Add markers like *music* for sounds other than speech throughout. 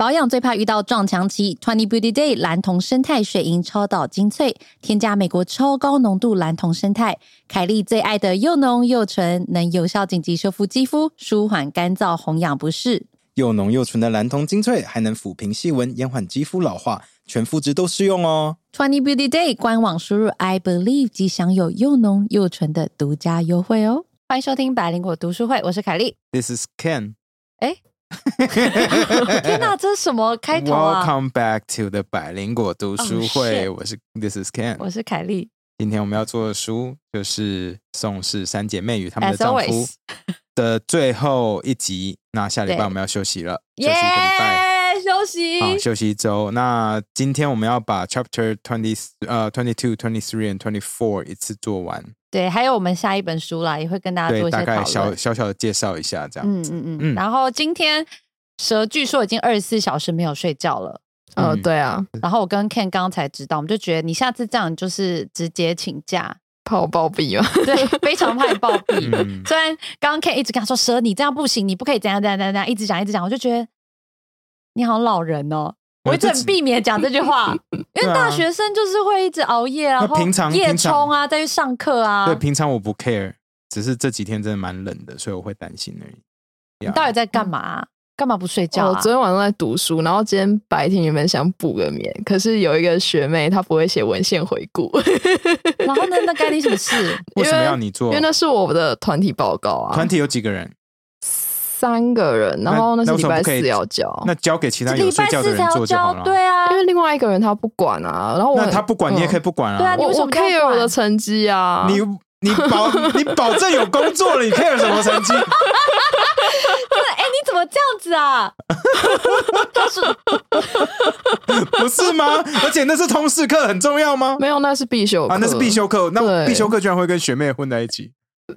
保养最怕遇到撞墙期，Twenty Beauty Day 蓝铜生态水银超导精粹，添加美国超高浓度蓝铜生态，凯莉最爱的又浓又纯，能有效紧急修复肌肤，舒缓干燥红痒不适。又浓又纯的蓝铜精粹，还能抚平细纹，延缓肌肤老化，全肤质都适用哦。Twenty Beauty Day 官网输入 I believe 即享有又浓又纯的独家优惠哦！欢迎收听百灵果读书会，我是凯莉。This is Ken. *laughs* 天哪，这是什么开头啊！Welcome back to the 百灵果读书会，我是 This is Ken，我是凯莉。今天我们要做的书就是《宋氏三姐妹与她们的丈夫》的最后一集。那下礼拜我们要休息了，休息一个礼拜，休息啊，休息一周。那今天我们要把 Chapter twenty 呃 twenty two twenty three and twenty four 一次做完。对，还有我们下一本书啦，也会跟大家做对，大概一些讨论。小小小的介绍一下这样子。嗯嗯嗯。嗯然后今天蛇据说已经二十四小时没有睡觉了。呃，嗯对啊，然后我跟 Ken 刚刚才知道，我们就觉得你下次这样就是直接请假，怕我暴毙吗。对，非常怕你暴毙。嗯，虽然刚刚 Ken 一直跟他说蛇，你这样不行，你不可以怎样怎样怎样怎样，一直讲一直讲，我就觉得你好老人哦。我一直很避免讲这句话，*laughs* 因为大学生就是会一直熬夜啊，然后平常夜冲啊，再去上课啊。对，平常我不 care，只是这几天真的蛮冷的，所以我会担心而已。你到底在干嘛啊、干嘛不睡觉我啊？昨天晚上在读书，然后今天白天原本想补个眠，可是有一个学妹她不会写文献回顾，*laughs* 然后呢？那该你什么事？为什么要你做因为？那是我的团体报告啊，团体有几个人？三个人，然后那那是礼拜四要交，那交给其他有礼睡觉的人拜四要交，做就好了。对啊因，为另外一个人他不管啊，然后我那他不管，你也可以以，不管啊。我我对啊你为什么 care 我的成绩啊，你你保 *laughs* 你保证有工作了，你 care 什么成绩？*laughs* 哎，你怎么这样子啊？他 *laughs* 是不是吗？而且那是通识课，很重要吗？没有，那是必修课啊，那是必修课。那必修课居然会跟学妹混在一起，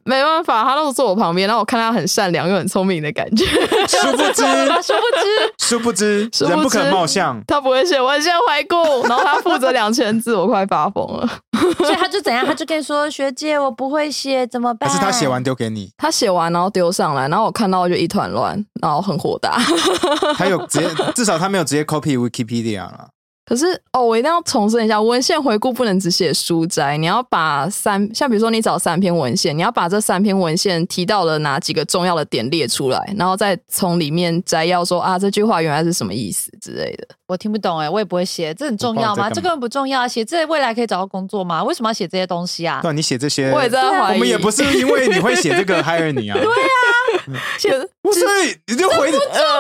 没办法，他那时坐我旁边，然后我看他很善良又很聪明的感觉，殊不知，啊，*laughs* 殊不知，殊不知，殊不知人不可貌相。他不会写文献回顾，*laughs* 然后他负责两千字，我快发疯了。所以他就怎样？他就跟你说：“学姐，我不会写，怎么办？”还是他写完丢给你？他写完然后丢上来，然后我看到就一团乱，然后很火大。*laughs* 他有直接，至少他没有直接 copy Wikipedia 了。可是哦，我一定要重申一下，文献回顾不能只写书摘，你要把三，像比如说你找三篇文献，你要把这三篇文献提到了哪几个重要的点列出来，然后再从里面摘要说啊这句话原来是什么意思之类的。我听不懂哎，我也不会写，这很重要吗？这根本不重要啊！写这未来可以找到工作吗？为什么要写这些东西啊？对啊，你写这些，我也在怀疑，我们也不是因为你会写这个 hire 你啊。*laughs* 对啊，*laughs* 写不是你就回，你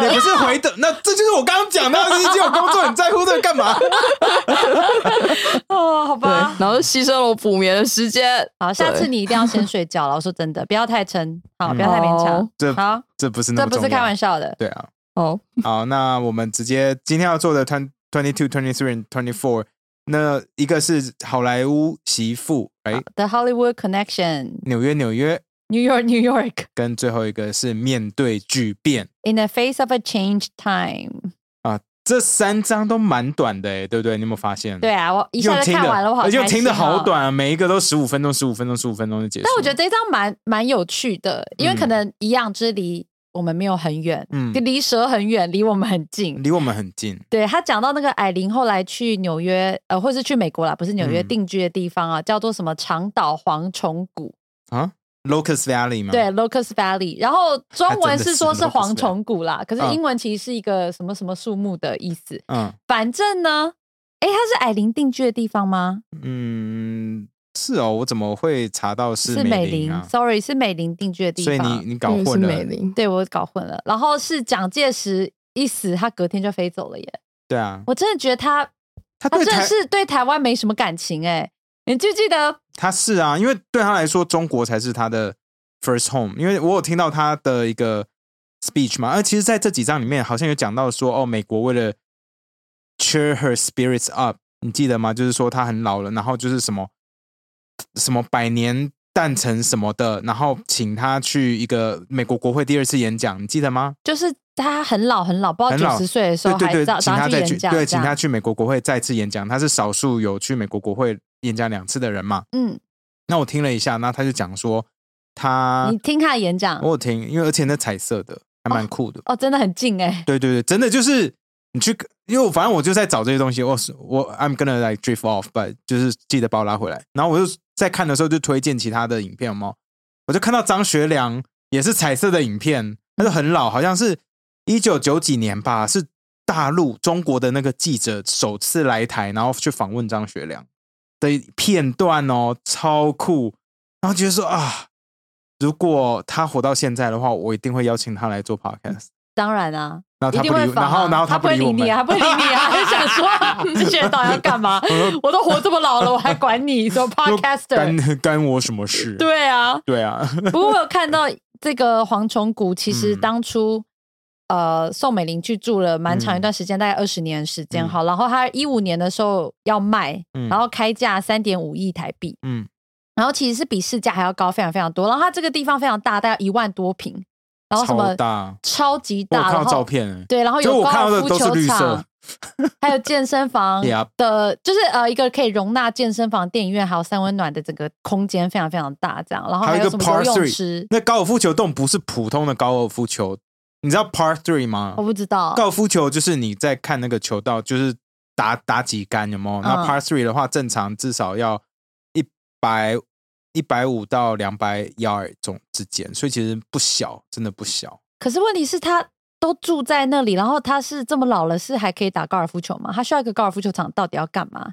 不是回的，那这就是我刚刚讲的，你已经有工作，你在乎这个干嘛？哦，好吧，，然后牺牲了我补眠的时间。好，下次你一定要先睡觉了。我说真的，不要太撑，好，不要太勉强哦。这好，这不是这不是开玩笑的。对啊，哦，好，那我们直接今天要做的 twenty twenty two twenty three and twenty four，那一个是好莱坞媳妇，哎，The Hollywood Connection, 纽约纽约，New York, New York. 跟最后一个是面对巨变 In the face of a changed time. 啊，这三章都蛮短的，哎，对不对？你有没有发现？对啊，我一下就看完了，我好又开心听的好哦。短啊，每一个都十五分钟，十五分钟，十五分钟就结束。但我觉得这一张蛮蛮有趣的，因为可嗯能一样，就是离我们没有很远，嗯离蛇很远，离我们很近。离我们很近，对他讲到那个矮玲后来去纽约，呃，或是去美国啦，不是纽约嗯定居的地方啊，叫做什么长岛蝗虫谷，啊，Locust Valley 吗？对，Locust Valley。然后中文是说是蝗虫谷啦，可是嗯英文其实是一个什么什么树木的意思。嗯反正呢，诶，它是矮林定居的地方吗？嗯，是哦，我怎么会查到是美美玲啊？，sorry，是美林定居的地方所以。你你搞混了，美林，对我搞混了。然后是蒋介石一死，他隔天就飞走了耶。对啊，我真的觉得他他他真的是对台湾没什么感情哎。你记不记得？他是啊，因为对他来说，中国才是他的 first home。因为我有听到他的一个 speech 嘛，而其实在这几章里面好像有讲到说，哦，美国为了 cheer her spirits up，你记得吗？就是说他很老了，然后就是什么什么百年诞辰什么的，然后请他去一个美国国会第二次演讲，你记得吗？就是他很老很老，不知道九十岁的时候还请他再去，对，请他去美国国会再次演讲。他是少数有去美国国会演讲两次的人嘛。嗯，那我听了一下，那他就讲说他你，听他的演讲我有听，因为而且那彩色的还蛮酷的。哦，真的很近哎。对对对，真的就是你去，因为我反正我就在找这些东西，我是我 I'm gonna like drift off，but 就是记得把我拉回来。然后我就在看的时候就推荐其他的影片，吗？我就看到张学良也是彩色的影片，他是很老，好像是一九九几年吧，是大陆中国的那个记者首次来台，然后去访问张学良的片段哦，超酷。然后觉得说啊，如果他活到现在的话，我一定会邀请他来做 podcast。当然啊，然后他不理，一定会访啊然后然后他不会理你，啊，他不会理你啊，*laughs* 还想说 *laughs* 这些人到底要干嘛？*laughs* 我都活这么老了，我还管你说说 podcaster？干干我什么事？对啊，对啊，不过我有看到这个蝗虫谷，其实嗯当初、呃宋美龄去住了蛮长一段时间，大概二十年的时间。嗯好，然后她一五年的时候要卖，嗯然后开价三点五亿台币，嗯，然后其实是比市价还要高非常非常多。然后它这个地方非常大，大概一万多平，然后什么超大，超级大，我看到照片，对，然后有高看到的都是尔夫球场绿色，*laughs* 还有健身房 *laughs* 的，就是呃一个可以容纳健身房、电影院还有三温暖的整个空间非常非常大，这样，然后还有一个有什么 Par 游泳 Three 池，那高尔夫球洞不是普通的高尔夫球，你知道 Par Three 吗？我？不知道，高尔夫球就是你在看那个球道，就是打打几杆有没有？那嗯。Par Three 的话，正常至少要一百一百五到两百 yard 中之间，所以其实不小，真的不小。可是问题是他都住在那里，然后他是这么老了，是还可以打高尔夫球吗？他需要一个高尔夫球场，到底要干嘛？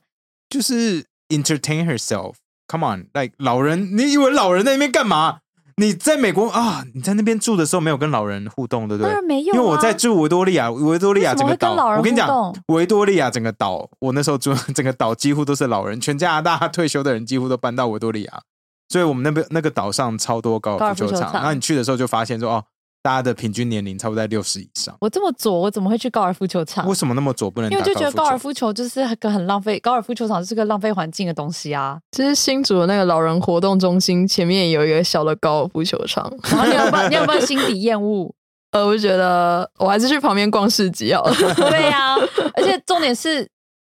就是 entertain herself。Come on，like 老人，你以为老人在那边干嘛？你在美国啊？你在那边住的时候没有跟老人互动，对不对当然？没有、啊，因为我在住维多利亚，维多利亚整个岛我跟你讲维多利亚整个岛，我那时候住整个岛几乎都是老人，全加拿大退休的人几乎都搬到维多利亚，所以我们那边那个岛上超多高尔夫球场。然后你去的时候就发现说，哦，大家的平均年龄差不多在六十以上。我这么左，我怎么会去高尔夫球场为？什么那么左不能因为就觉得高尔夫夫球就是个很浪费，高尔夫球场是个浪费环境的东西啊。其实新竹的那个老人活动中心前面有一个小的高尔夫球场，然后你有没有你有没有心底厌恶？*laughs* 呃，我就觉得我还是去旁边逛市集好了。*laughs* 对呀、而且重点是，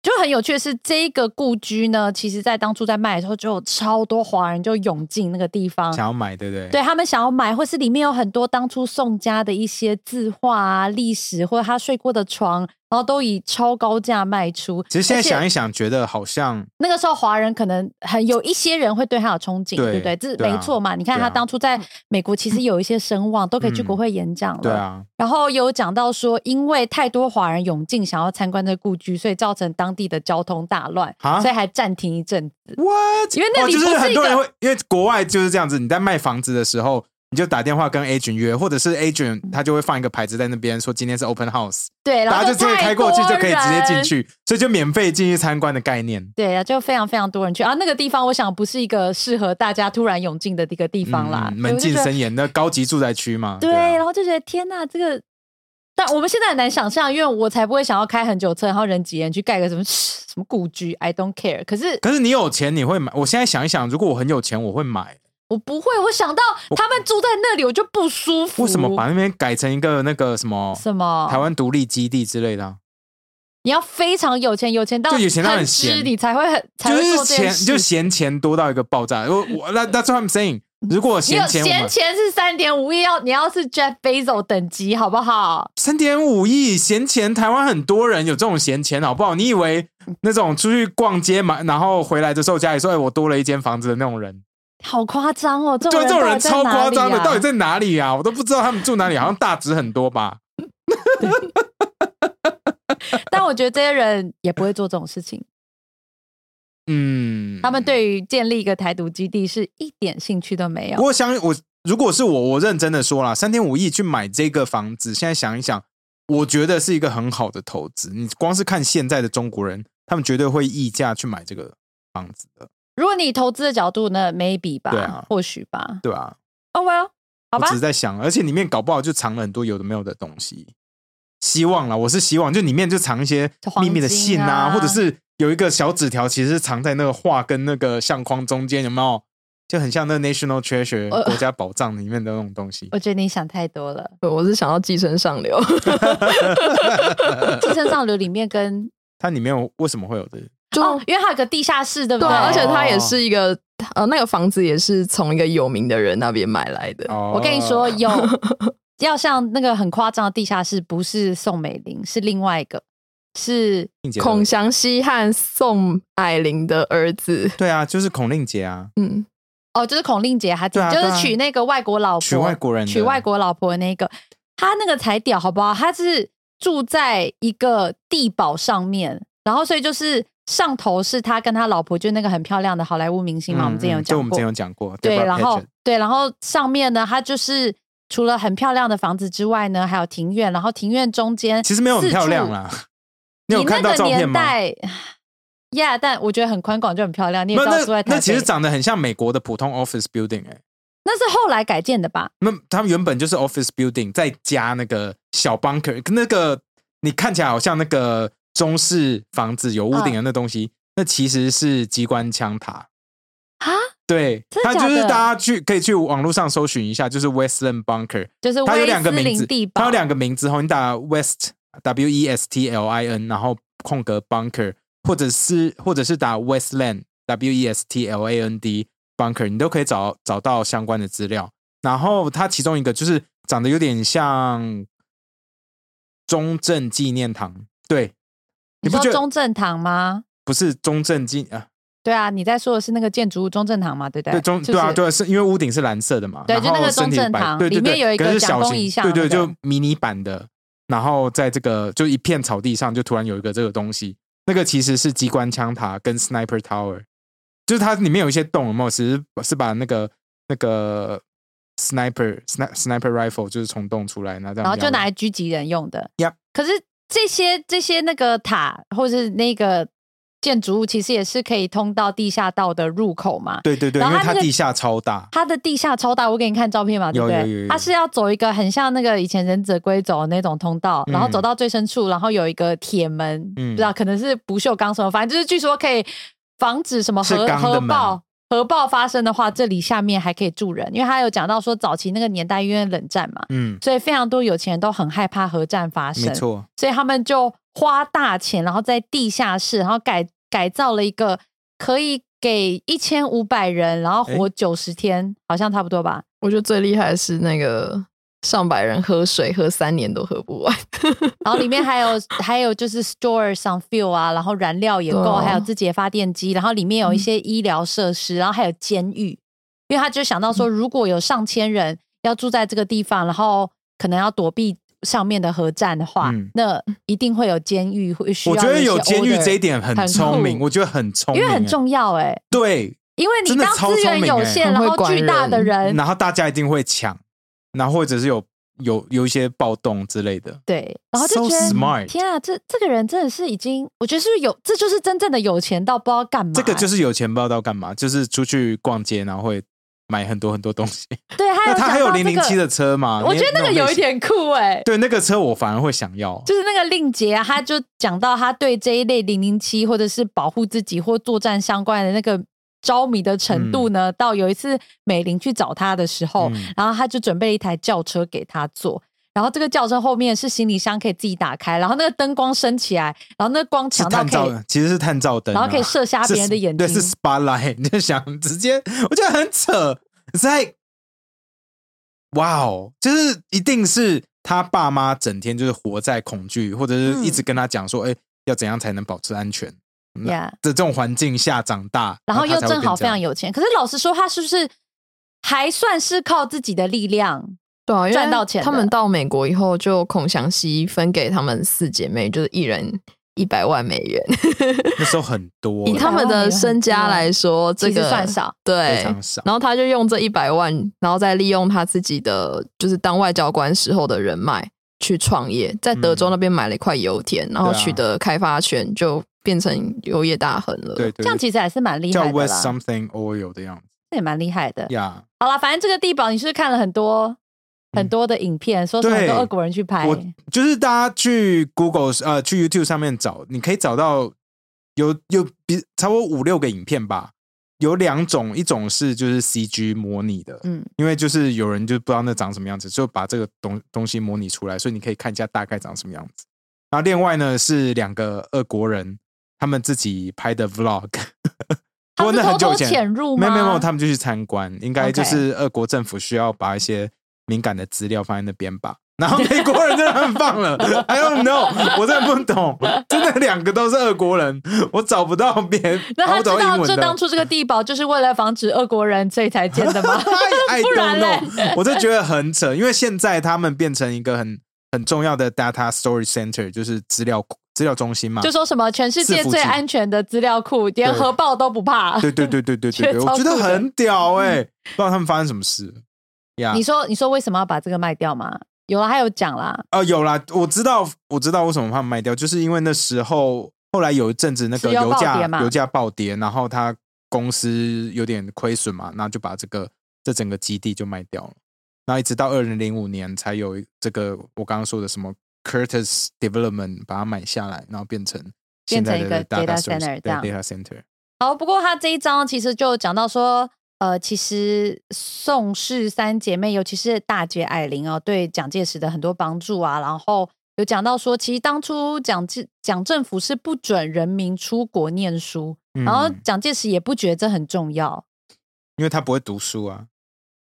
就很有趣的是，这一个故居呢，其实在当初在卖的时候，就有超多华人就涌进那个地方，想要买，对不对？对他们想要买，或是里面有很多当初宋家的一些字画啊、历史，或者他睡过的床，然后都以超高价卖出。其实现在想一想，觉得好像那个时候华人可能很有一些人会对他有憧憬，对对不对？这没错嘛。你看他当初在美国其实有一些声望，都可以去嗯国会演讲了。对啊，然后有讲到说，因为太多华人涌进想要参观这个故居，所以造成当地的交通大乱，啊所以还暂停一阵子。What？因为那里哦就是很多人会，因为国外就是这样子，你在卖房子的时候，你就打电话跟 agent 约，或者是 agent 他就会放一个牌子在那边说今天是 open house，对，然后大家就直接太开过去就可以直接进。去，所以就免费进去参观的概念。对啊，就非常非常多人去啊，那个地方我想不是一个适合大家突然涌进的一个地方啦，嗯门禁森严的高级住宅区嘛。对，啊然后就觉得天呐，这个，但我们现在很难想象，因为我才不会想要开很久车，然后人挤人去盖个什么什么故居，I don't care。可是可是你有钱你会买？我现在想一想，如果我很有钱，我会买。我不会，我想到他们住在那里，我就不舒服。为什么把那边改成一个那个什么什么台湾独立基地之类的啊？你要非常有钱，有钱到就有钱到很闲你才会很才会就是做这件事。钱就嫌钱多到一个爆炸。我我那 That's what I'm saying。如果你有嫌钱，我闲钱是三点五亿，要你要是 Jeff Bezos 等级，好不好？三点五亿闲钱，台湾很多人有这种闲钱，好不好？你以为那种出去逛街买，然后回来的时候家里说：“哎，我多了一间房子”的那种人，好夸张哦！这对，种这种人超夸张的，啊到底在哪里啊？我都不知道他们住哪里，好像大直很多吧？*laughs* 但我觉得这些人也不会做这种事情，嗯，他们对于建立一个台独基地是一点兴趣都没有。我想我如果是我，我认真的说啦，三天五亿去买这个房子，现在想一想，我觉得是一个很好的投资。你光是看现在的中国人，他们绝对会溢价去买这个房子的，如果你投资的角度呢，maybe 吧，对啊或许吧。对吧、哦、well，好吧我只是，在想，而且里面搞不好就藏了很多有的没有的东西。希望啦，我是希望，就里面就藏一些就黄秘密的信金啊或者是有一个小纸条，其实是藏在那个画跟那个相框中间，有没有？就很像那 National Treasure 呃国家宝藏里面的那种东西。*laughs* 我觉得你想太多了。我是想要寄生上流，*laughs* 寄生上流里面跟它里面有为什么会有这个？就、哦，因为它有个地下室，对不对？对啊，而且它也哦是一个呃，那个房子也是从一个有名的人那边买来的。哦我跟你说，有 *laughs* 要像那个很夸张的地下室，不是宋美龄，是另外一个。是孔祥熙和宋霭龄的儿子。对啊，就是孔令杰啊，嗯，哦，就是孔令杰，他就是娶那个外国老婆，娶外国人娶外国老婆的那个，他那个才屌，好不好？他是住在一个地堡上面，然后所以就是上头是他跟他老婆，就那个很漂亮的好莱坞明星嘛，我们之前有讲过嗯就我们之前，有讲过，对，然后对，然后上面呢，他就是除了很漂亮的房子之外呢，还有庭院，然后庭院中间其实没有很漂亮。啦。你有以看到那个照片吗？年代，Yeah，但我觉得很宽广就很漂亮。你也那知道住在那那其实北长得很像美国的普通 office building 哎、那是后来改建的吧？那他们原本就是 office building，再加那个小 bunker，那个你看起来好像那个中式房子有屋顶的那东西，那其实是机关枪塔。啊，对，它就是大家去可以去网络上搜寻一下，就是 Westland Bunker，就是它有两个名字它有两个名字后你打 West W E S T L I N，然后空格 Bunker，或者是或者是打 Westland W E S T L A N D Bunker，你都可以找找到相关的资料。然后它其中一个就是长得有点像中正纪念堂，对，你说不觉得中正堂吗？不是中正纪啊？对啊，你在说的是那个建筑物中正堂嘛？对不对？对中对啊对啊，是因为屋顶是蓝色的嘛，对然后就那个中正堂里面有一个是小型公遗像对对，就迷你版的，然后在这个就一片草地上，就突然有一个这个东西，那个其实是机关枪塔跟 sniper tower，就是它里面有一些洞，有没有？其实是把那个那个 sniper sniper sniper rifle 就是从洞出来，那这样然后就拿来狙击人用的。Yep 可是这些这些那个塔或是那个建筑物，其实也是可以通到地下道的入口嘛。对对对，因然后它那个为它地下超大，它的地下超大，我给你看照片嘛，对不对？有有有有它是要走一个很像那个以前忍者龟走的那种通道，然后走到最深处，然后有一个铁门，嗯不知道可能是不锈钢什么，反正就是据说可以防止什么核核爆。核爆发生的话，这里下面还可以住人，因为他有讲到说，早期那个年代因为冷战嘛，嗯，所以非常多有钱人都很害怕核战发生没，错，所以他们就花大钱，然后在地下室，然后改改造了一个可以给一千五百人，然后活九十天，好像差不多吧。我觉得最厉害的是那个上百人喝水喝三年都喝不完。*laughs* 然后里面还有还有就是 store some fuel 啊，然后燃料也够，啊。还有自己的发电机，然后里面有一些医疗设施，然后还有监狱，因为他就想到说，如果有上千人要住在这个地方，然后可能要躲避。上面的核战的话，嗯。那一定会有监狱，会需要我觉得有监狱这一点很很聪明，我觉得很聪明，因为很重要哎、对，因为你当资源有限，然后巨大的人，然后大家一定会抢，然后或者是有有有一些暴动之类的。对，然后就觉得 smart 天啊，这这个人真的是已经，我觉得是不是有，这就是真正的有钱到不知道干嘛欸、这个就是有钱不知道干嘛，就是出去逛街，然后会买很多很多东西。对，*laughs* 他那他还有零零七的车吗？我觉得那个有一点，酷哎、对那个车我反而会想要。就是那个令杰啊，他就讲到他对这一类零零七或者是保护自己或作战相关的那个着迷的程度呢，到有一次美玲去找他的时候，嗯。然后他就准备了一台轿车给他坐。然后这个轿车后面是行李箱，可以自己打开，然后那个灯光升起来，然后那个光强到可以照，其实是探照灯啊、然后可以射瞎别人的眼睛。对，是 spotlight，你 *laughs* 就想直接，我觉得很扯，在，哇哦，就是一定是他爸妈整天就是活在恐惧，或者是一直跟他讲说，哎、要怎样才能保持安全的这种环境下长大，然后又正好非常有钱。可是老实说，他是不是还算是靠自己的力量？对啊，赚到钱他们到美国以后，就孔祥熙分给他们四姐妹，就是一人一百万美元。那时候很多，*laughs* 以他们的身家来说，这个算少。对非常少，然后他就用这一百万，然后再利用他自己的就是当外交官时候的人脉去创业，在德州那边买了一块油田，然后取得开发权，就变成油业大亨了。对对这样其实还是蛮厉害的叫 West Something oil 的样子这也蛮厉害的。呀。好了，反正这个地堡你是是看了很多很多的影片，说是很多俄国人去拍，我就是大家去 Google 呃去 YouTube 上面找，你可以找到有有比差不多五六个影片吧。有两种，一种是就是 CG 模拟的，嗯，因为就是有人就不知道那长什么样子，就把这个东东西模拟出来，所以你可以看一下大概长什么样子。然后另外呢是两个俄国人他们自己拍的 Vlog，*laughs* 不过他是偷偷那很久以前潜入吗？没有没有，他们就去参观，应该就是俄国政府需要把一些敏感的资料放在那边吧。*laughs* 然后美国人真的很放了，I don't know，我真的不懂，*laughs* 真的两个都是俄国人，我找不到别人，那他我知道这。当初这个地堡就是为了防止俄国人，所以才建的吗？I 不 don't 然嘞 know，我就觉得很扯，因为现在他们变成一个很很重要的 data storage center，就是资料库资料中心嘛。就说什么全世界最安全的资料库，连核爆都不怕。对对对对对对对，觉得超我觉得很屌哎、不知道他们发生什么事呀？你说，你说为什么要把这个卖掉吗？有了，还有讲啦，哦，有啦，我知道，我知道为什么他们卖掉，就是因为那时候后来有一阵子那个油价油价暴跌，然后他公司有点亏损嘛，那就把这个这整个基地就卖掉了，然后一直到二零零五年才有这个我刚刚说的什么 Curtis Development 把它买下来，然后变成变成一个 data center 这对样 data center。好，不过他这一章其实就讲到说，呃，其实宋氏三姐妹，尤其是大姐艾琳哦，对蒋介石的很多帮助啊，然后有讲到说，其实当初蒋介蒋政府是不准人民出国念书，然后嗯蒋介石也不觉得这很重要。因为他不会读书啊，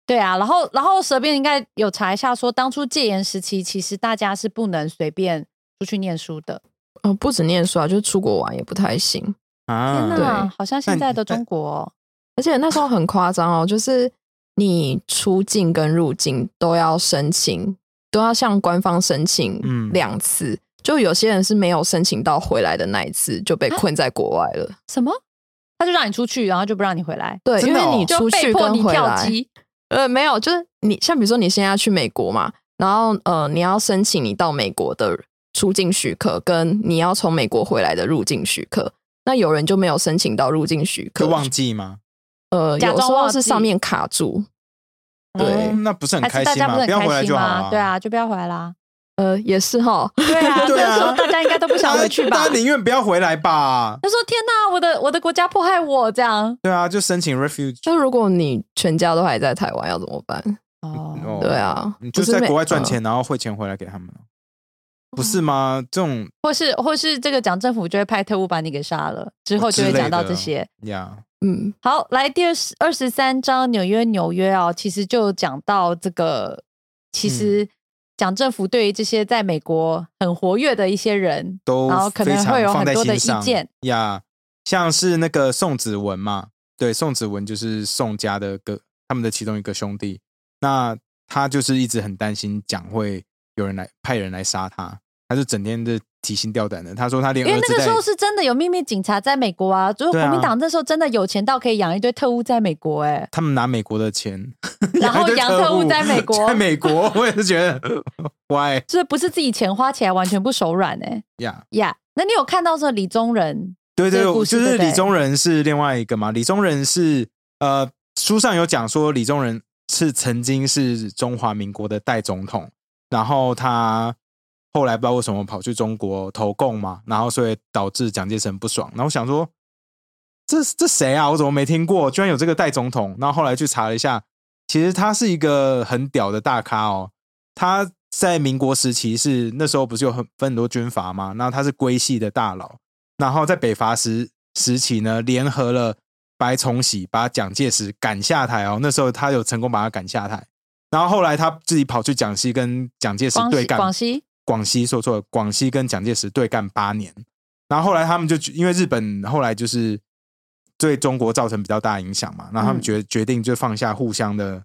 对啊，然后然后蛇边应该有查一下说，当初戒严时期，其实大家是不能随便出去念书的。呃，不止念书啊，就是出国玩也不太行。天啊，哪，对好像现在的中国哦、而且那时候很夸张哦，就是你出境跟入境都要申请，都要向官方申请嗯两次。就有些人是没有申请到回来的那一次，就被啊困在国外了。什么？他就让你出去，然后就不让你回来，对，因为你就出去被迫你跟回来，跳机。呃，没有，就是你像比如说你现在要去美国嘛，然后呃，你要申请你到美国的出境许可，跟你要从美国回来的入境许可。那有人就没有申请到入境许可，就忘记吗？呃，假有时候是上面卡住，对哦那不是很开心吗？不要回来？就好啊。对啊，就不要回来啦。呃，也是哈。对啊，*laughs* 对啊那时候大家应该都不想回去吧大？家宁愿不要回来吧。他说：“天哪，我的我的国家迫害我，这样。对啊，就申请 refuge。就如果你全家都还在台湾，要怎么办？”哦，哦对啊你就是在国外赚嗯钱，然后汇钱回来给他们，不是吗？这种或是或是这个蒋政府就会派特务把你给杀了，之后就会讲到这些。呀，嗯，好，来第二十二十三章纽约纽约哦，其实就讲到这个，其嗯实蒋政府对于这些在美国很活跃的一些人，都然后可能会有很多的意见呀。像是那个宋子文嘛，对，宋子文就是宋家的个他们的其中一个兄弟，那他就是一直很担心蒋会有人来派人来杀他，他就整天的提心吊胆的。他说他连因为那个时候是真的有秘密警察在美国啊，就是国民党那时候真的有钱到可以养一堆特务在美国、哎，他们拿美国的钱，*laughs* 然后养特务在美国在美国，*laughs* 我也是觉得 why 这不是自己钱花起来完全不手软哎呀？呀。那你有看到这李宗仁？对对就是李宗仁是另外一个嘛。李宗仁是呃，书上有讲说李宗仁是曾经是中华民国的代总统，然后他后来不知道为什么跑去中国投共嘛，然后所以导致蒋介石很不爽。然后想说，这这谁啊？我怎么没听过？居然有这个代总统。然后后来去查了一下，其实他是一个很屌的大咖哦。他在民国时期是那时候不是有很分很多军阀嘛，然后他是龟系的大佬，然后在北伐时时期呢，联合了白崇禧把蒋介石赶下台哦。那时候他有成功把他赶下台，然后后来他自己跑去广西跟蒋介石对干，广西广西说错了，广西跟蒋介石对干八年，然后后来他们就因为日本后来就是对中国造成比较大的影响嘛，然后他们嗯决决定就放下互相的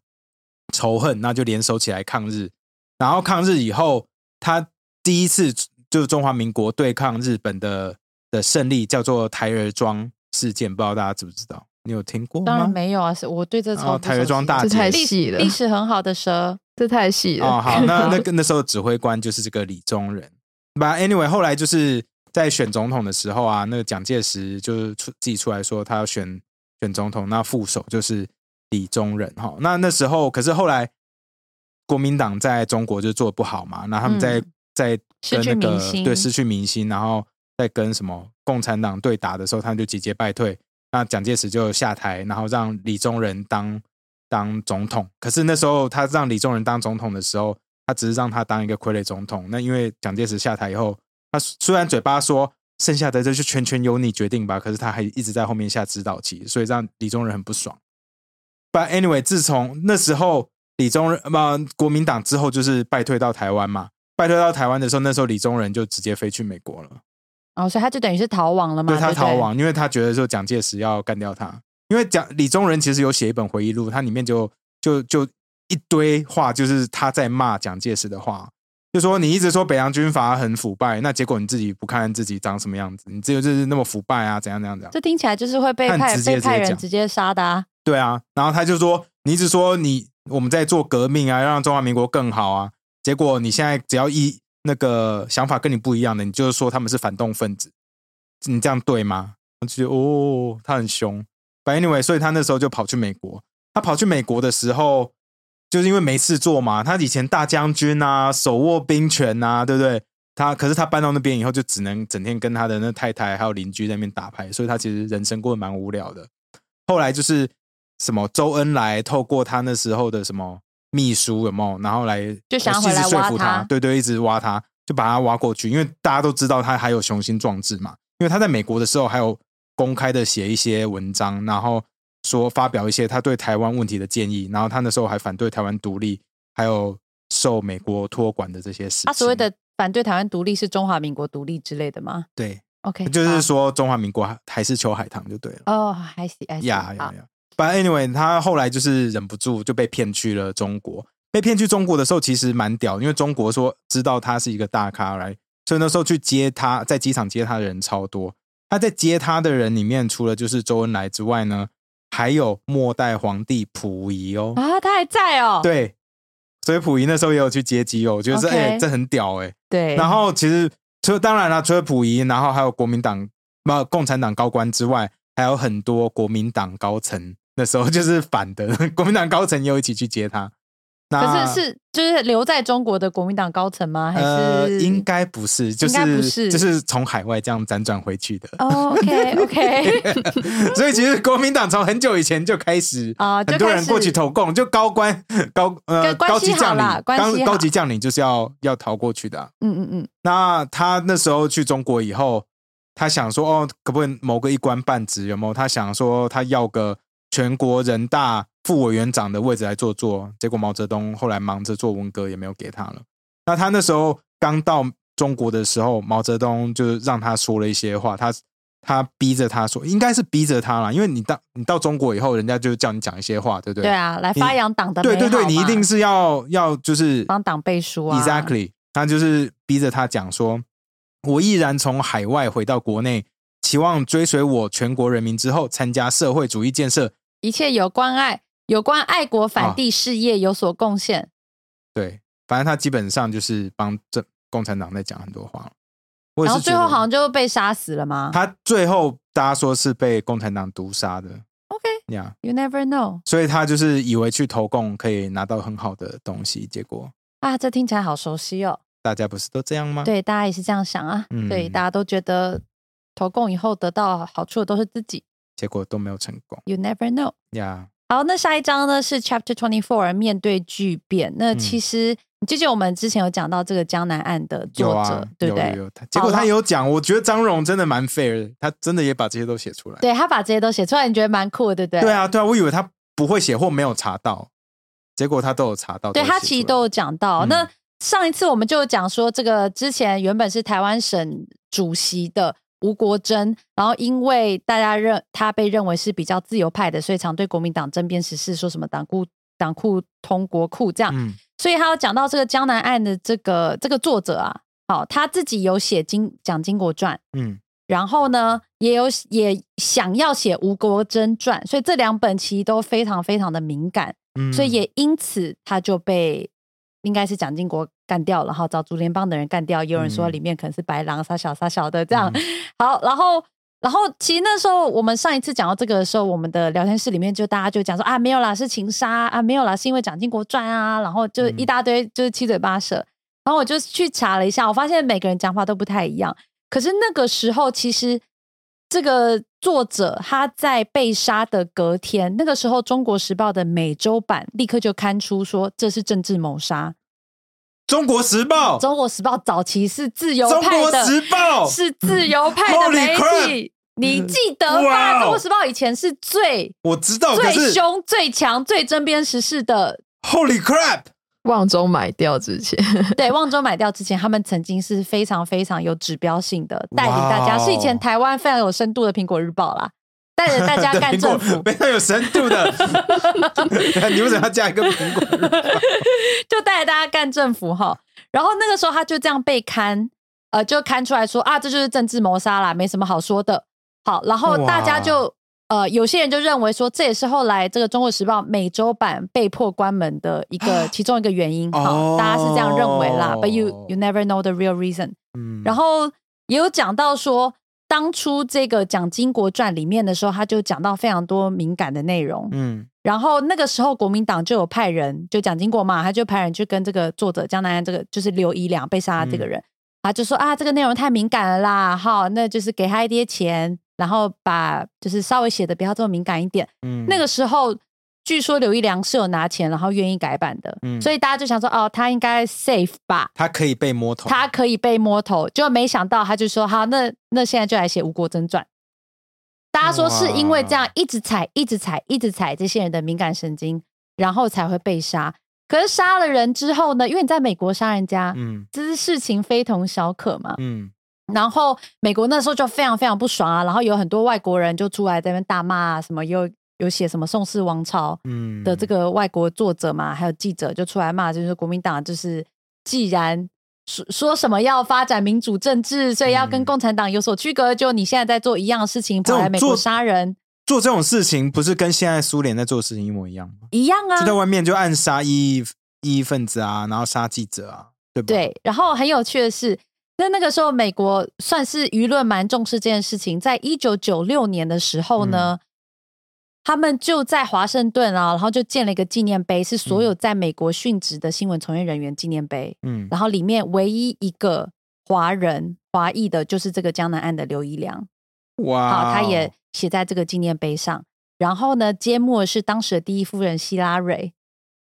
仇恨，那就联手起来抗日。然后抗日以后，他第一次就是中华民国对抗日本的的胜利叫做台儿庄事件，不知道大家知不知道？你有听过当然？没有啊，是我对这超哦台儿庄大这太历细了历史很好的蛇，这太细了。哦，好，那 *laughs* 那个那时候指挥官就是这个李宗仁。But anyway，后来就是在选总统的时候啊，那个蒋介石就是出自己出来说他要选选总统，那副手就是李宗仁哈。那那时候可是后来国民党在中国就做的不好嘛，那他们在、嗯在跟那个对失去民心，然后在跟什么共产党对打的时候，他们就节节败退。那蒋介石就下台，然后让李宗仁当当总统。可是那时候他让李宗仁当总统的时候，他只是让他当一个傀儡总统。那因为蒋介石下台以后，他虽然嘴巴说剩下的这就全权由你决定吧，可是他还一直在后面下指导棋，所以让李宗仁很不爽。But anyway，自从那时候李宗仁不、国民党之后就是败退到台湾嘛，败退到台湾的时候，那时候李宗仁就直接飞去美国了。哦，所以他就等于是逃亡了嘛？对他逃亡，因为他觉得说蒋介石要干掉他。因为蒋李宗仁其实有写一本回忆录，他里面就就就一堆话，就是他在骂蒋介石的话，就说你一直说北洋军阀很腐败，那结果你自己不看自己长什么样子，你只有就是那么腐败啊，怎样怎样怎样。这听起来就是会被派被派人直接杀的啊！对啊，然后他就说你一直说你我们在做革命啊，让中华民国更好啊，结果你现在只要一那个想法跟你不一样的，你就是说他们是反动分子，你这样对吗？我就觉得哦，他很凶。But anyway，所以他那时候就跑去美国。他跑去美国的时候，就是因为没事做嘛。他以前大将军啊，手握兵权啊，对不对？他可是他搬到那边以后，就只能整天跟他的那太太还有邻居在那边打牌，所以他其实人生过得蛮无聊的。后来就是什么周恩来透过他那时候的什么秘书有没有，然后来就想回来说服他他，对对，一直挖他，就把他挖过去，因为大家都知道他还有雄心壮志嘛。因为他在美国的时候还有公开的写一些文章，然后说发表一些他对台湾问题的建议，然后他那时候还反对台湾独立，还有受美国托管的这些事情。他所谓的反对台湾独立是中华民国独立之类的吗对，？OK，就是好说中华民国还还是秋海棠就对了。哦，还是还是好呀呀呀！But anyway，他后来就是忍不住就被骗去了中国。被骗去中国的时候，其实蛮屌，因为中国说知道他是一个大咖来，所以那时候去接他，在机场接他的人超多。他在接他的人里面，除了就是周恩来之外呢，还有末代皇帝溥仪哦。啊，他还在哦。对，所以溥仪那时候也有去接机哦，我觉得哎、这很屌哎、对，然后其实除了当然了，除了溥仪，然后还有国民党、不共产党高官之外，还有很多国民党高层。那时候就是反的，*laughs* 国民党高层也有一起去接他。那可是是就是留在中国的国民党高层吗？还呃，是应该不是，就是是就是从海外这样辗转回去的。哦，OK *laughs* OK，*laughs* 所以其实国民党从很久以前就开始啊很多人过去投共，就高官高呃高级将领，高高级将领就是要要逃过去的啊、嗯嗯嗯，那他那时候去中国以后，他想说哦，可不可以谋个一官半职？有没有？他想说他要个全国人大副委员长的位置来做做。结果毛泽东后来忙着做文革，也没有给他了。那他那时候刚到中国的时候，毛泽东就让他说了一些话，他他逼着他说，应该是逼着他啦，因为你到你到中国以后，人家就叫你讲一些话，对不对？对啊，来发扬党的对对对，你一定是要要就是帮党背书啊 Exactly，他就是逼着他讲说，我毅然从海外回到国内，期望追随我全国人民之后，参加社会主义建设。一切有关爱有关爱国啊反帝事业有所贡献。对，反正他基本上就是帮这共产党在讲很多话。然后最后好像就被杀死了吗他最后大家说是被共产党毒杀的？OK，you never know 所以他就是以为去投共可以拿到很好的东西，结果啊，这听起来好熟悉哦。大家不是都这样吗？对，大家也是这样想啊。嗯对，大家都觉得投共以后得到好处的都是自己。结果都没有成功 You never know。呀。好，那下一章呢是 Chapter Twenty Four 面对巨变。那嗯其实、你记得我们之前有讲到这个江南岸的作者，啊，对不对？有结果他有讲，我觉得张荣真的蛮 fair 的，他真的也把这些都写出来。对他把这些都写出来，你觉得蛮酷的，对不对？对啊，对啊，我以为他不会写或没有查到，结果他都有查到。对他其实都有讲到。嗯那上一次我们就有讲说，这个之前原本是台湾省主席的吴国桢，然后因为大家认他被认为是比较自由派的，所以常对国民党争辩时事，说什么党库党库通国库这样。嗯所以他有讲到这个江南案的这个这个作者啊，好，他自己有写金蒋经国传，嗯然后呢，也有也想要写吴国桢传，所以这两本其实都非常非常的敏感。嗯，所以也因此他就被应该是蒋经国干掉然后，找竹联帮的人干掉。也有人说嗯里面可能是白狼杀小杀小的这样。嗯好，然后然后其实那时候我们上一次讲到这个的时候，我们的聊天室里面就大家就讲说啊，没有啦，是情杀啊，没有啦，是因为蒋经国传啊，然后就一嗯大堆就是七嘴八舌。然后我就去查了一下，我发现每个人讲法都不太一样。可是那个时候，其实这个作者他在被杀的隔天，那个时候《中国时报》的美洲版立刻就刊出说这是政治谋杀。中国时报，《中国时报》早期是自由中派的，国时报。是自由派的 Holy 媒 crap 体。你记得吧？哇哦。中国时报》以前是最我知道，可最是凶、最强、最针砭时事的 Holy crap！旺中买掉之前，*laughs* 对，旺中买掉之前，他们曾经是非常非常有指标性的带领大家，哇哦。是以前台湾非常有深度的苹果日报啦，带着大家对干政府，*laughs* 非常有深度的。*laughs* 你为什么要加一个苹果？就带着大家干政府哈。然后那个时候他就这样被刊，呃，就刊出来说啊，这就是政治谋杀啦，没什么好说的。好，然后大家就呃，有些人就认为说，这也是后来这个《中国时报》美洲版被迫关门的一个其中一个原因。好，哦大家是这样认为啦。But you you never know the real reason。嗯然后也有讲到说，当初这个讲金国传里面的时候，他就讲到非常多敏感的内容。嗯然后那个时候，国民党就有派人，就蒋经国嘛，他就派人去跟这个作者江南安，这个就是刘一良被杀的这个人，他就说啊，这个内容太敏感了啦，好，那就是给他一些钱，然后把就是稍微写的不要这么敏感一点。嗯那个时候，据说刘一良是有拿钱，然后愿意改版的，嗯所以大家就想说，哦，他应该 safe 吧，他可以被摸头，他可以被摸头，就没想到他就说好，那那现在就来写《吴国真传》。大家说是因为这样一直踩、一直踩、一直踩这些人的敏感神经，然后才会被杀。可是杀了人之后呢？因为你在美国杀人家，嗯这是事情非同小可嘛。嗯然后美国那时候就非常非常不爽啊，然后有很多外国人就出来在那边大骂啊，什么有有写什么宋氏王朝，嗯的这个外国作者嘛，还有记者就出来骂，就是国民党就是既然说说什么要发展民主政治，所以要跟嗯共产党有所区隔，就你现在在做一样的事情，跑来美国做杀人做这种事情，不是跟现在苏联在做的事情一模一样吗？一样啊就。在外面就暗杀异异议分子啊，然后杀记者啊，对吧？，对，然后很有趣的是，那那个时候美国算是舆论蛮重视这件事情，在一九九六年的时候呢。他们就在华盛顿啊，然后就建了一个纪念碑，是所有在美国殉职的新闻从业人员纪念碑。嗯然后里面唯一一个华人华裔的，就是这个江南岸的刘一良，哇好，他哦也写在这个纪念碑上。然后呢，揭幕的是当时的第一夫人希拉蕊，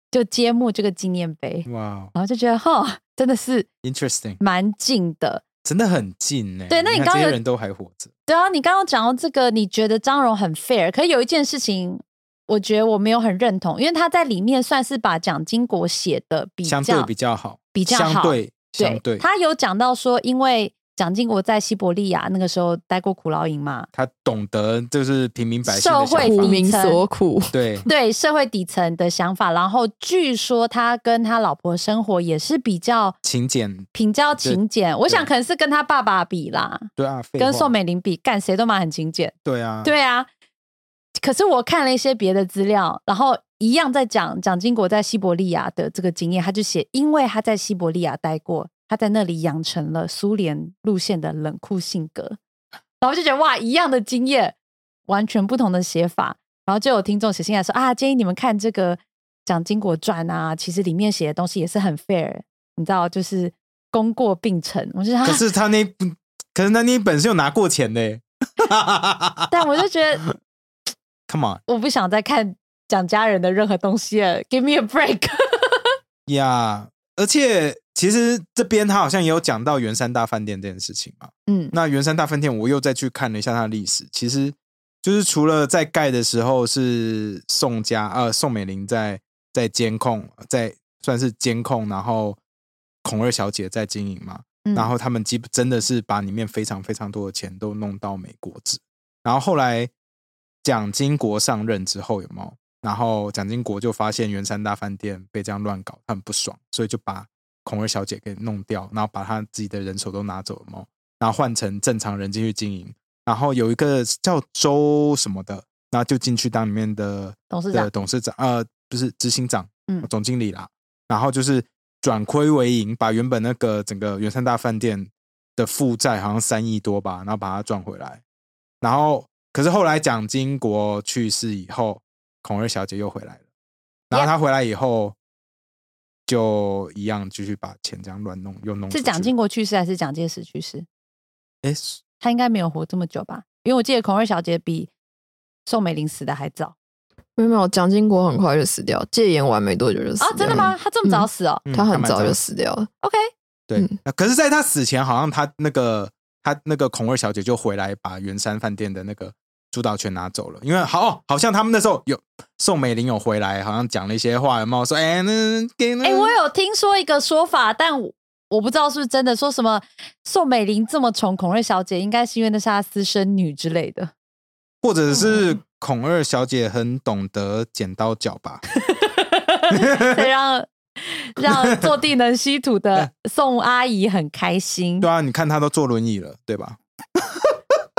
就揭幕这个纪念碑，哇哦然后就觉得哈，真的是，interesting，蛮近的。真的很近呢。对那你刚刚有人都还活着，对啊，你刚刚讲到这个，你觉得张荣很 fair，可是有一件事情，我觉得我没有很认同，因为他在里面算是把蒋经国写的比较比较好，比较好相对相对，他有讲到说，因为蒋经国在西伯利亚那个时候待过苦劳营嘛，他懂得就是平民百姓的社会想法。苦民所苦，对，*laughs* 对社会底层的想法，然后据说他跟他老婆生活也是比较勤俭，比较勤俭，我想可能是跟他爸爸比啦，对啊，跟宋美龄比，干谁都蛮很勤俭。对啊，对啊，可是我看了一些别的资料，然后一样在讲蒋经国在西伯利亚的这个经验，他就写，因为他在西伯利亚待过，他在那里养成了苏联路线的冷酷性格，然后就觉得哇，一样的经验，完全不同的写法，然后就有听众写信来说啊，建议你们看这个蒋经国传啊，其实里面写的东西也是很 fair，你知道，就是功过并成，我就想，可是他那部，可是他那一本是有拿过钱的耶 *laughs* 但我就觉得，*laughs* Come on 我不想再看蒋家人的任何东西了，Give me a break。*laughs* 呀而且其实这边他好像也有讲到圆山大饭店这件事情嘛。嗯那圆山大饭店，我又再去看了一下它的历史，其实就是除了在盖的时候是宋家呃宋美龄在在监控，在算是监控，然后孔二小姐在经营嘛，嗯然后他们基本真的是把里面非常非常多的钱都弄到美国去，然后后来蒋经国上任之后有没有？然后蒋经国就发现圆山大饭店被这样乱搞，他很不爽，所以就把孔二小姐给弄掉，然后把她自己的人手都拿走了嘛，然后换成正常人进去经营。然后有一个叫周什么的，然后就进去当里面的董事长的董事长，呃，不是执行长，嗯总经理啦。然后就是转亏为盈，把原本那个整个圆山大饭店的负债好像三亿多吧，然后把它赚回来。然后可是后来蒋经国去世以后，孔二小姐又回来了。然后她回来以后，就一样继续把钱这样乱弄，又弄是蒋经国去世还是蒋介石去世？哎，他应该没有活这么久吧？因为我记得孔二小姐比宋美龄死的还早没有没有，蒋经国很快就死掉，戒严完没多久就死掉啊！真的吗？他这么早死哦、嗯他很早就死掉了。o k 对可是在他死前，好像他那个他那个孔二小姐就回来把圆山饭店的那个主导权拿走了，因为好好像他们那时候有宋美龄有回来，好像讲了一些话，有没有说哎那给哎、我有听说一个说法，但我我不知道是不是真的，说什么宋美龄这么宠孔二小姐，应该是因为那是她私生女之类的。或者是孔二小姐很懂得剪刀脚吧？*laughs* 让让坐地能吸土的 *laughs* 宋阿姨很开心对。啊，你看她都坐轮椅了，对吧？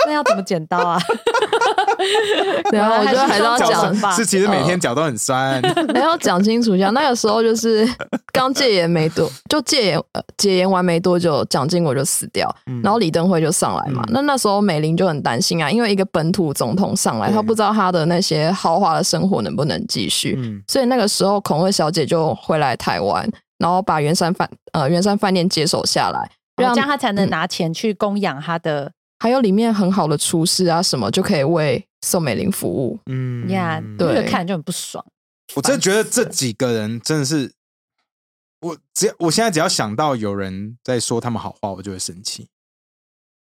那要怎么剪刀啊？*laughs* 然后，我觉得还是要脚讲吧。是其实每天脚都很酸，*laughs* 还要讲清楚一下，那个时候就是 *laughs* 刚戒严没多，就戒严呃戒严完没多久，蒋经国就死掉，嗯。然后李登辉就上来嘛。嗯。那那时候美玲就很担心啊，因为一个本土总统上来，对他不知道他的那些豪华的生活能不能继续，嗯。所以那个时候孔二小姐就回来台湾，然后把圆山饭呃圆山饭店接手下来，让这样她才能拿钱去供养她的还有里面很好的厨师啊什么，就可以为宋美龄服务。嗯呀。对那个看着就很不爽。我真的觉得这几个人真的是，我只要我现在只要想到有人在说他们好话，我就会生气。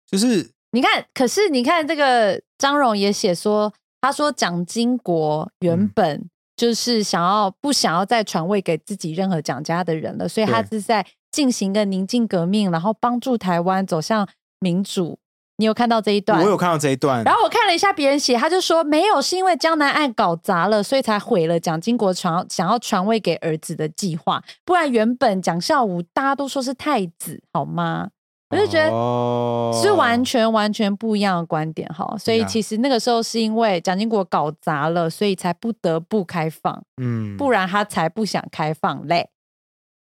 就是你看，可是你看这个张荣也写说，他说蒋经国原嗯本就是想要不想要再传位给自己任何蒋家的人了，所以他是在进行一个宁静革命，然后帮助台湾走向民主。你有看到这一段？我有看到这一段，然后我看了一下别人写，他就说没有，是因为江南案搞砸了，所以才毁了蒋经国传想要传位给儿子的计划。不然原本蒋孝武大家都说是太子，好吗？我就觉得哦是完全完全不一样的观点哈。所以其实那个时候是因为蒋经国搞砸了，所以才不得不开放，嗯不然他才不想开放嘞。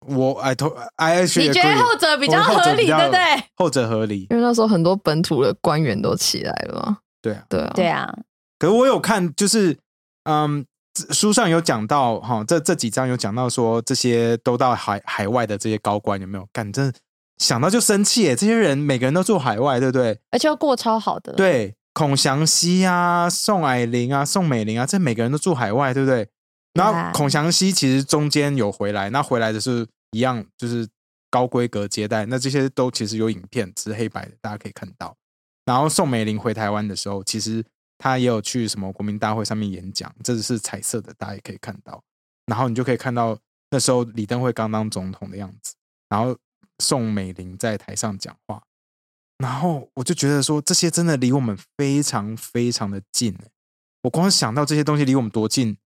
我 I to I actually 你觉得后者比较合理，对不对？后者合理，因为那时候很多本土的官员都起来了嘛，对啊。对啊，对啊，可是我有看，就是嗯，书上有讲到哈，这这几章有讲到说，这些都到海海外的这些高官有没有干？真的想到就生气耶！这些人每个人都住海外，对不对？而且要过超好的。对，孔祥熙啊、宋霭龄啊、宋美龄啊，这每个人都住海外，对不对？然后孔祥熙其实中间有回来，那回来的是一样，就是高规格接待。那这些都其实有影片，只是黑白的，大家可以看到。然后宋美龄回台湾的时候，其实她也有去什么国民大会上面演讲，这只是彩色的，大家也可以看到。然后你就可以看到那时候李登辉刚当总统的样子，然后宋美龄在台上讲话，然后我就觉得说，这些真的离我们非常非常的近欸我光想到这些东西离我们多近，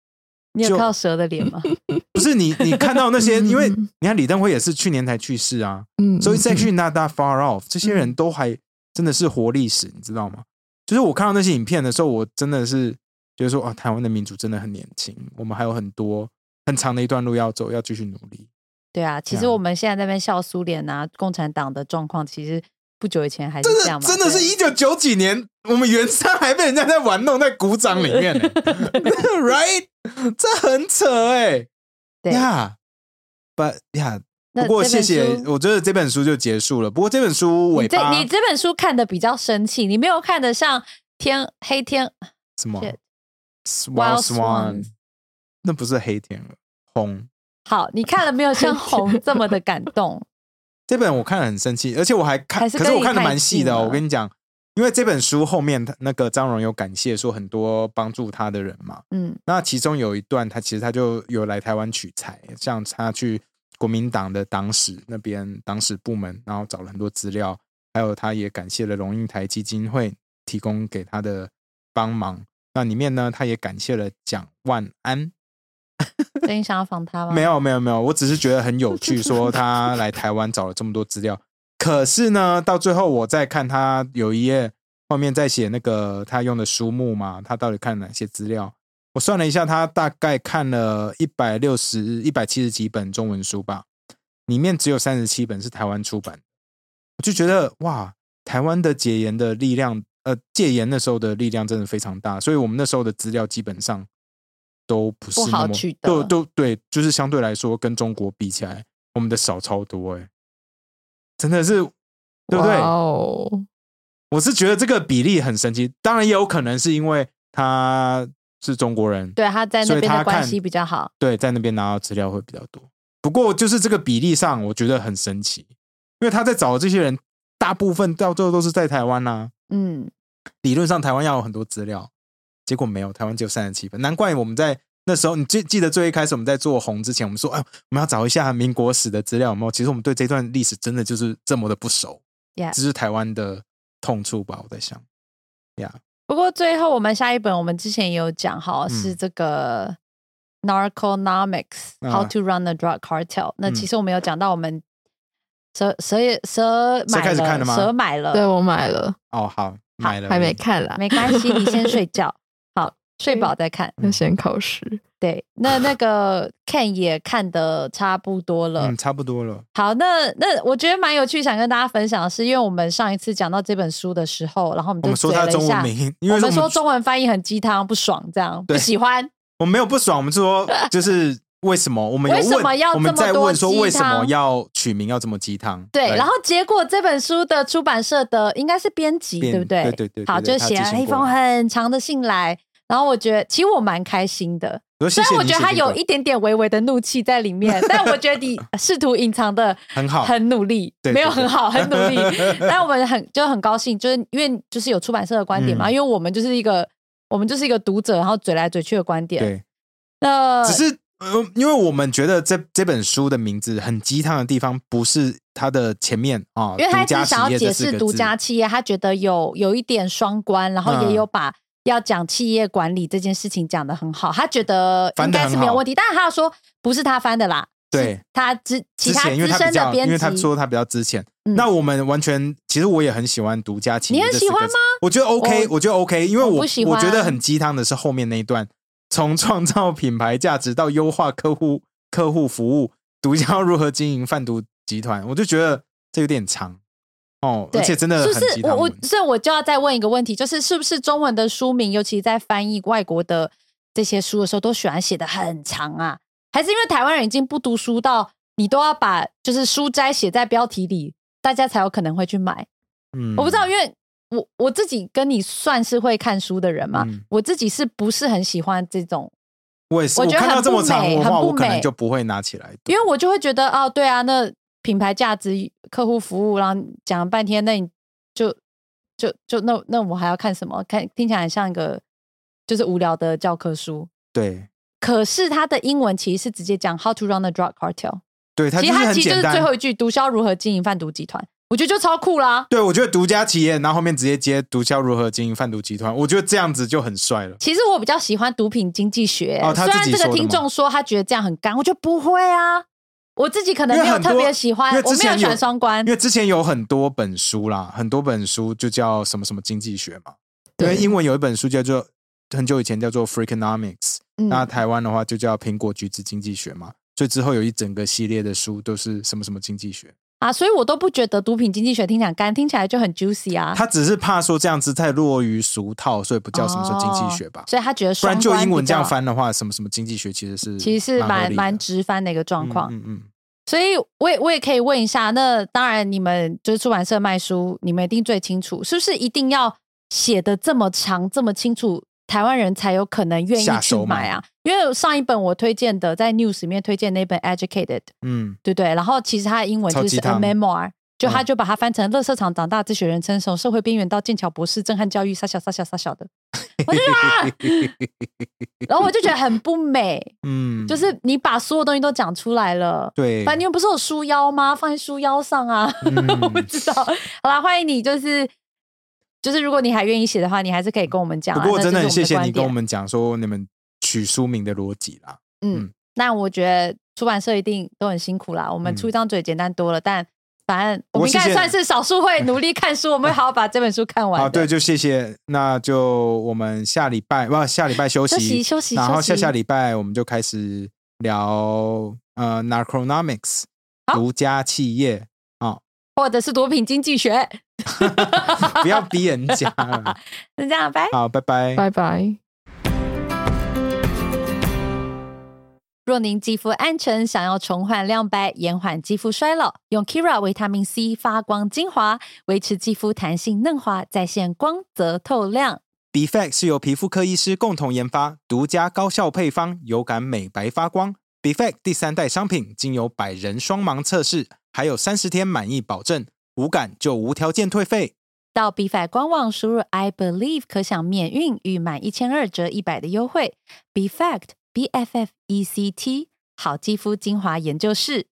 你有看到蛇的脸吗？*laughs* 不是你你看到那些，嗯因为你看李登辉也是去年才去世啊，嗯所以在去嗯 not that far off，这些人都还真的是活历史，你知道吗？就是我看到那些影片的时候，我真的是觉得说，啊，台湾的民主真的很年轻，我们还有很多很长的一段路要走，要继续努力。对啊，其实我们现在在那边笑苏联啊，共产党的状况，其实不久以前还是真的这样嘛。真的是一九九几年，我们原山还被人家在玩弄在鼓掌里面呢，*laughs* *laughs* right？这很扯哎、对呀，but 呀，那不过谢谢，我觉得这本书就结束了。不过这本书尾巴你这本书看的比较生气，你没有看的像天黑天什么 Wild Swan，Swans 那不是黑天鹅，红。好，你看了没有像红这么的感动？这本我看了很生气，而且我还看，还是可是我看的蛮细的哦。了我跟你讲，因为这本书后面他那个张荣有感谢说很多帮助他的人嘛，嗯，那其中有一段，他其实他就有来台湾取材，像他去国民党的党史那边党史部门，然后找了很多资料，还有他也感谢了龙应台基金会提供给他的帮忙。那里面呢，他也感谢了蒋万安。所以你想要访他吗？没有，没有，没有，我只是觉得很有趣，*laughs* 说他来台湾找了这么多资料，可是呢，到最后我在看他有一页后面在写那个他用的书目嘛，他到底看哪些资料？我算了一下，他大概看了一百六十、一百七十几本中文书吧，里面只有三十七本是台湾出版的，我就觉得哇，台湾的解严的力量，呃，戒严那时候的力量真的非常大，所以我们那时候的资料基本上都不是不好那么取得都都对，就是相对来说跟中国比起来，我们的少超多哎、真的是对不对？哇哦，我是觉得这个比例很神奇，当然也有可能是因为他是中国人，对，他在那边的关系比较好。对，在那边拿到资料会比较多。不过就是这个比例上，我觉得很神奇，因为他在找的这些人，大部分到最后都是在台湾呐、嗯，理论上台湾要有很多资料，结果没有，台湾只有三十七分，难怪我们在那时候，你记记得最一开始我们在做红之前，我们说，哎，我们要找一下民国史的资料，有没有？其实我们对这段历史真的就是这么的不熟。这是台湾的痛处吧？我在想，呀、不过最后我们下一本，我们之前也有讲哈，嗯。是这个 Narconomics、啊。How to Run a Drug Cartel。那嗯。其实我们有讲到，我们蛇蛇也蛇蛇买了，开始看了吗？蛇买了，对我买了，哦，好，买了，还没看啦，*laughs* 没关系，你先睡觉，好，睡饱再看。要先考试。对，那那个 *laughs* Ken 也看的差不多了。嗯，差不多了。好，那那我觉得蛮有趣，想跟大家分享的是，因为我们上一次讲到这本书的时候，然后我们就说它中文名，因为我们说们中文翻译很鸡汤，不爽，这样不喜欢。我们没有不爽，我们说就是为什么我们为什么，要我们这么多在问说鸡为什么汤要取名要这么鸡汤？对，然后结果这本书的出版社的应该是编辑，编对不对？对对对对好，就写了一封很长的信来，然后我觉得其实我蛮开心的，虽然我觉得他有一点点微微的怒气在里面，但我觉得你 *laughs* 试图隐藏的很好很努力，没有很好，很努力。*laughs* 但我们很就很高兴，就是因为就是有出版社的观点嘛，嗯因为我们就是一个我们就是一个读者，然后嘴来嘴去的观点。对，那只是呃，因为我们觉得这这本书的名字很鸡汤的地方，不是它的前面啊，因为他独家一直想要解释独家企业，他觉得有有一点双关，然后也嗯有把要讲企业管理这件事情讲的很好，他觉得应该是没有问题。但是他要说不是他翻的啦，对他之其他，因为资深的编辑，因为他说他比较之前。嗯那我们完全，其实我也很喜欢独家企业。你很喜欢吗？我觉得 OK，我我觉得 OK，因为我我不喜欢我觉得很鸡汤的是后面那一段，从创造品牌价值到优化客户客户服务，独家如何经营贩毒集团，我就觉得这有点长哦，对而且真的是我我所以我就要再问一个问题，就是是不是中文的书名，尤其在翻译外国的这些书的时候，都喜欢写的很长啊？还是因为台湾人已经不读书到你都要把就是书摘写在标题里，大家才有可能会去买？嗯我不知道，因为我我自己跟你算是会看书的人嘛，嗯我自己是不是很喜欢这种？我也是，我觉得看到很不这么长美的话，很不我可能美就不会拿起来。因为我就会觉得哦，对啊，那品牌价值、客户服务，然后讲了半天，那你就就就那那我还要看什么？看听起来很像一个就是无聊的教科书。对可是它的英文其实是直接讲 How to run a drug cartel，对，它其实它其实就是最。后一句毒枭如何经营贩毒集团，我觉得就超酷啦。对，我觉得独家企业，然后后面直接接毒枭如何经营贩毒集团，我觉得这样子就很帅了。其实我比较喜欢毒品经济学、哦他虽然这个听众说他觉得这样很干，我觉得不会啊。我自己可能没有特别喜欢，我没有喜之前有欢双关因。为之前有很多本书啦，很多本书就叫什么什么经济学嘛。因为对英文有一本书叫做很久以前叫做 Freakonomics，、嗯那台湾的话就叫苹果橘子经济学嘛。所以之后有一整个系列的书都是什么什么经济学，啊，所以我都不觉得毒品经济学听起来很干，听起来就很 juicy 啊。他只是怕说这样子太落于俗套，所以不叫什么什么经济学吧哦。所以他觉得不然就英文这样，翻的话，什么什么经济学其实是其实是合蛮蛮直翻的一个状况。嗯嗯所以我也我也可以问一下，那当然你们就是出版社卖书，你们一定最清楚，是不是一定要写的这么长这么清楚，台湾人才有可能愿意去买买啊？因为上一本我推荐的在 News 里面推荐那本 Educated，嗯对对？然后其实它的英文就是 a memoir，就他嗯就把它翻成“乐色场长大自学人称从社会边缘到剑桥博士，震撼教育，傻小傻小傻小的”，*laughs* 我就觉得啊，然后我就觉得很不美，嗯，就是你把所有东西都讲出来了。对，反正你们不是有书腰吗？放在书腰上啊！嗯 *laughs* 我不知道。好啦，欢迎你，就是就是，如果你还愿意写的话，你还是可以跟我们讲啊。不过真的很谢谢你跟我们讲说你们取书名的逻辑啦。嗯，那我觉得出版社一定都很辛苦啦。我们嗯出一张嘴简单多了，但反正我们应该算是少数会努力看书，我们会好好把这本书看完的。好，对，就谢谢。那就我们下礼拜不下礼拜休息休息休息然后下下礼拜我们就开始聊呃 Narconomics 独家企业啊，或者是毒品经济学，*laughs* 不要逼人家了。*laughs* 就这样，拜。好，拜拜。拜拜。若您肌肤暗沉，想要重焕亮白、延缓肌肤衰老，用 Kira 维他命 C 发光精华，维持肌肤弹性嫩滑，再现光泽透亮。b f a c t 是由皮肤科医师共同研发，独家高效配方，有感美白发光。b f a c t 第三代商品经由百人双盲测试，还有三十天满意保证，无感就无条件退费。到 BFA 官网输入 I believe 可享免运与满一千二折一百的优惠。B Fact B F F E C T 好肌肤精华研究室。